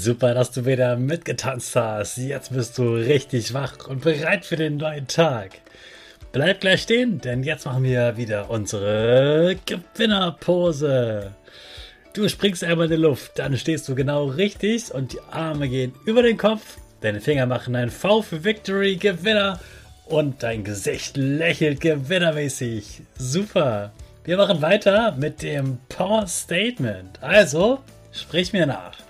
Super, dass du wieder mitgetanzt hast. Jetzt bist du richtig wach und bereit für den neuen Tag. Bleib gleich stehen, denn jetzt machen wir wieder unsere Gewinnerpose. Du springst einmal in die Luft, dann stehst du genau richtig und die Arme gehen über den Kopf. Deine Finger machen ein V für Victory, Gewinner und dein Gesicht lächelt gewinnermäßig. Super. Wir machen weiter mit dem Power Statement. Also, sprich mir nach.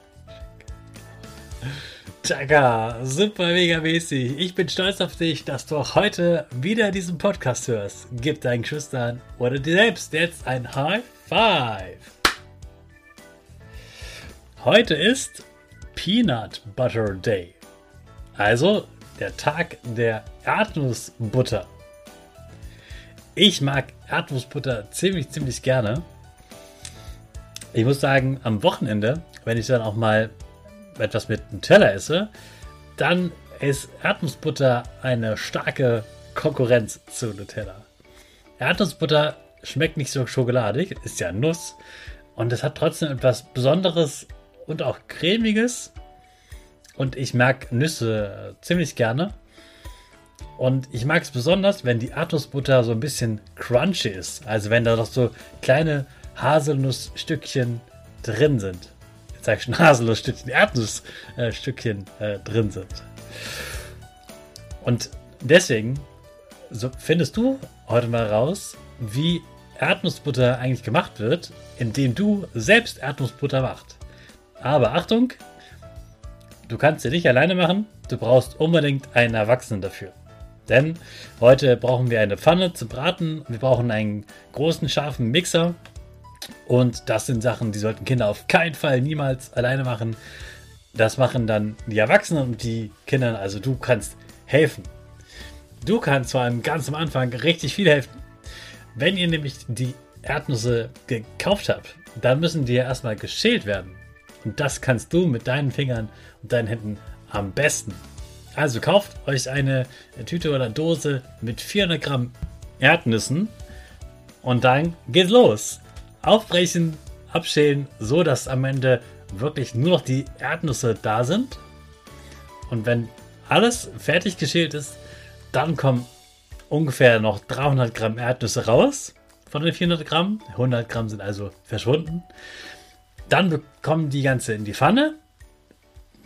Chaka, super mega mäßig. Ich bin stolz auf dich, dass du auch heute wieder diesen Podcast hörst. Gib deinen Geschwistern oder dir selbst jetzt ein High Five. Heute ist Peanut Butter Day. Also der Tag der Erdnussbutter. Ich mag Erdnussbutter ziemlich, ziemlich gerne. Ich muss sagen, am Wochenende, wenn ich dann auch mal etwas mit Nutella esse, dann ist Erdnussbutter eine starke Konkurrenz zu Nutella. Erdnussbutter schmeckt nicht so schokoladig, ist ja Nuss und es hat trotzdem etwas Besonderes und auch cremiges. Und ich mag Nüsse ziemlich gerne. Und ich mag es besonders, wenn die Erdnussbutter so ein bisschen crunchy ist. Also wenn da noch so kleine Haselnussstückchen drin sind sag ich schon, Haselnussstückchen, Erdnussstückchen äh, drin sind. Und deswegen so findest du heute mal raus, wie Erdnussbutter eigentlich gemacht wird, indem du selbst Erdnussbutter machst. Aber Achtung, du kannst sie nicht alleine machen, du brauchst unbedingt einen Erwachsenen dafür. Denn heute brauchen wir eine Pfanne zum Braten, wir brauchen einen großen scharfen Mixer und das sind Sachen, die sollten Kinder auf keinen Fall niemals alleine machen. Das machen dann die Erwachsenen und die Kinder. Also du kannst helfen. Du kannst vor allem ganz am Anfang richtig viel helfen. Wenn ihr nämlich die Erdnüsse gekauft habt, dann müssen die ja erstmal geschält werden. Und das kannst du mit deinen Fingern und deinen Händen am besten. Also kauft euch eine Tüte oder Dose mit 400 Gramm Erdnüssen und dann geht's los aufbrechen, abschälen, so dass am Ende wirklich nur noch die Erdnüsse da sind. Und wenn alles fertig geschält ist, dann kommen ungefähr noch 300 Gramm Erdnüsse raus von den 400 Gramm. 100 Gramm sind also verschwunden. Dann bekommen die ganze in die Pfanne.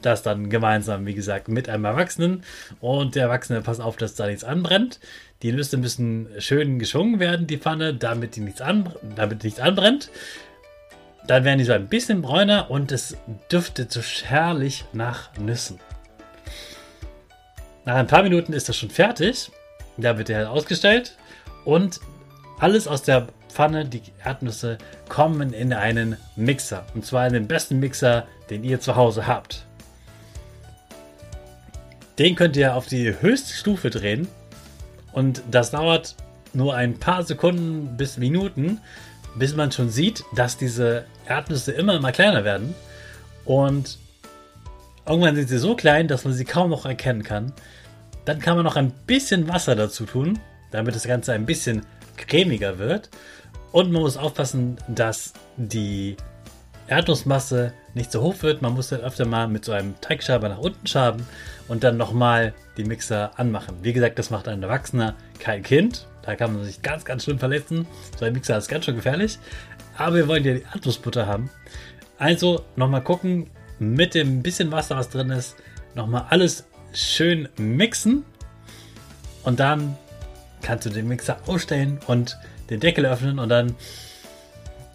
Das dann gemeinsam, wie gesagt, mit einem Erwachsenen. Und der Erwachsene passt auf, dass da nichts anbrennt. Die Nüsse müssen schön geschwungen werden, die Pfanne, damit, die nichts, an, damit nichts anbrennt. Dann werden die so ein bisschen bräuner und es duftet so herrlich nach Nüssen. Nach ein paar Minuten ist das schon fertig. Da wird er ausgestellt und alles aus der Pfanne, die Erdnüsse, kommen in einen Mixer. Und zwar in den besten Mixer, den ihr zu Hause habt. Den könnt ihr auf die höchste Stufe drehen und das dauert nur ein paar Sekunden bis Minuten, bis man schon sieht, dass diese Erdnüsse immer immer kleiner werden und irgendwann sind sie so klein, dass man sie kaum noch erkennen kann. Dann kann man noch ein bisschen Wasser dazu tun, damit das Ganze ein bisschen cremiger wird. Und man muss aufpassen, dass die Erdnussmasse nicht so hoch wird. Man muss dann öfter mal mit so einem Teigschaber nach unten schaben und dann nochmal die Mixer anmachen. Wie gesagt, das macht ein Erwachsener, kein Kind. Da kann man sich ganz, ganz schön verletzen. So ein Mixer ist ganz schön gefährlich. Aber wir wollen ja die Erdnussbutter haben. Also nochmal gucken, mit dem bisschen Wasser, was drin ist, nochmal alles schön mixen. Und dann kannst du den Mixer ausstellen und den Deckel öffnen und dann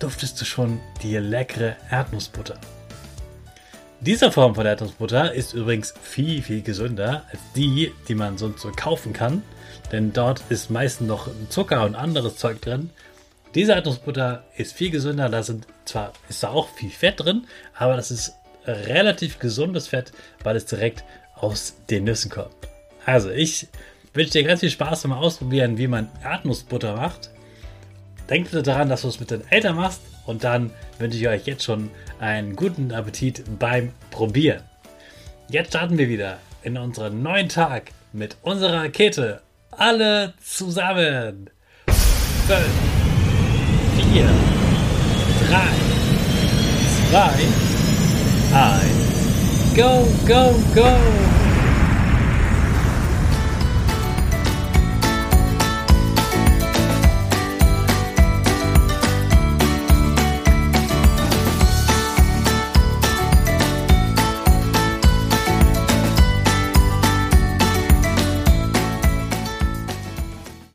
duftest du schon die leckere Erdnussbutter. Diese Form von Erdnussbutter ist übrigens viel, viel gesünder als die, die man sonst so kaufen kann. Denn dort ist meistens noch Zucker und anderes Zeug drin. Diese Erdnussbutter ist viel gesünder. Da sind zwar ist da auch viel Fett drin, aber das ist relativ gesundes Fett, weil es direkt aus den Nüssen kommt. Also ich wünsche dir ganz viel Spaß beim Ausprobieren, wie man Erdnussbutter macht. Denkt bitte daran, dass du es mit den Eltern machst und dann wünsche ich euch jetzt schon einen guten Appetit beim Probieren. Jetzt starten wir wieder in unseren neuen Tag mit unserer Rakete. Alle zusammen. 5, 4, 3, 2, 1. Go, go, go!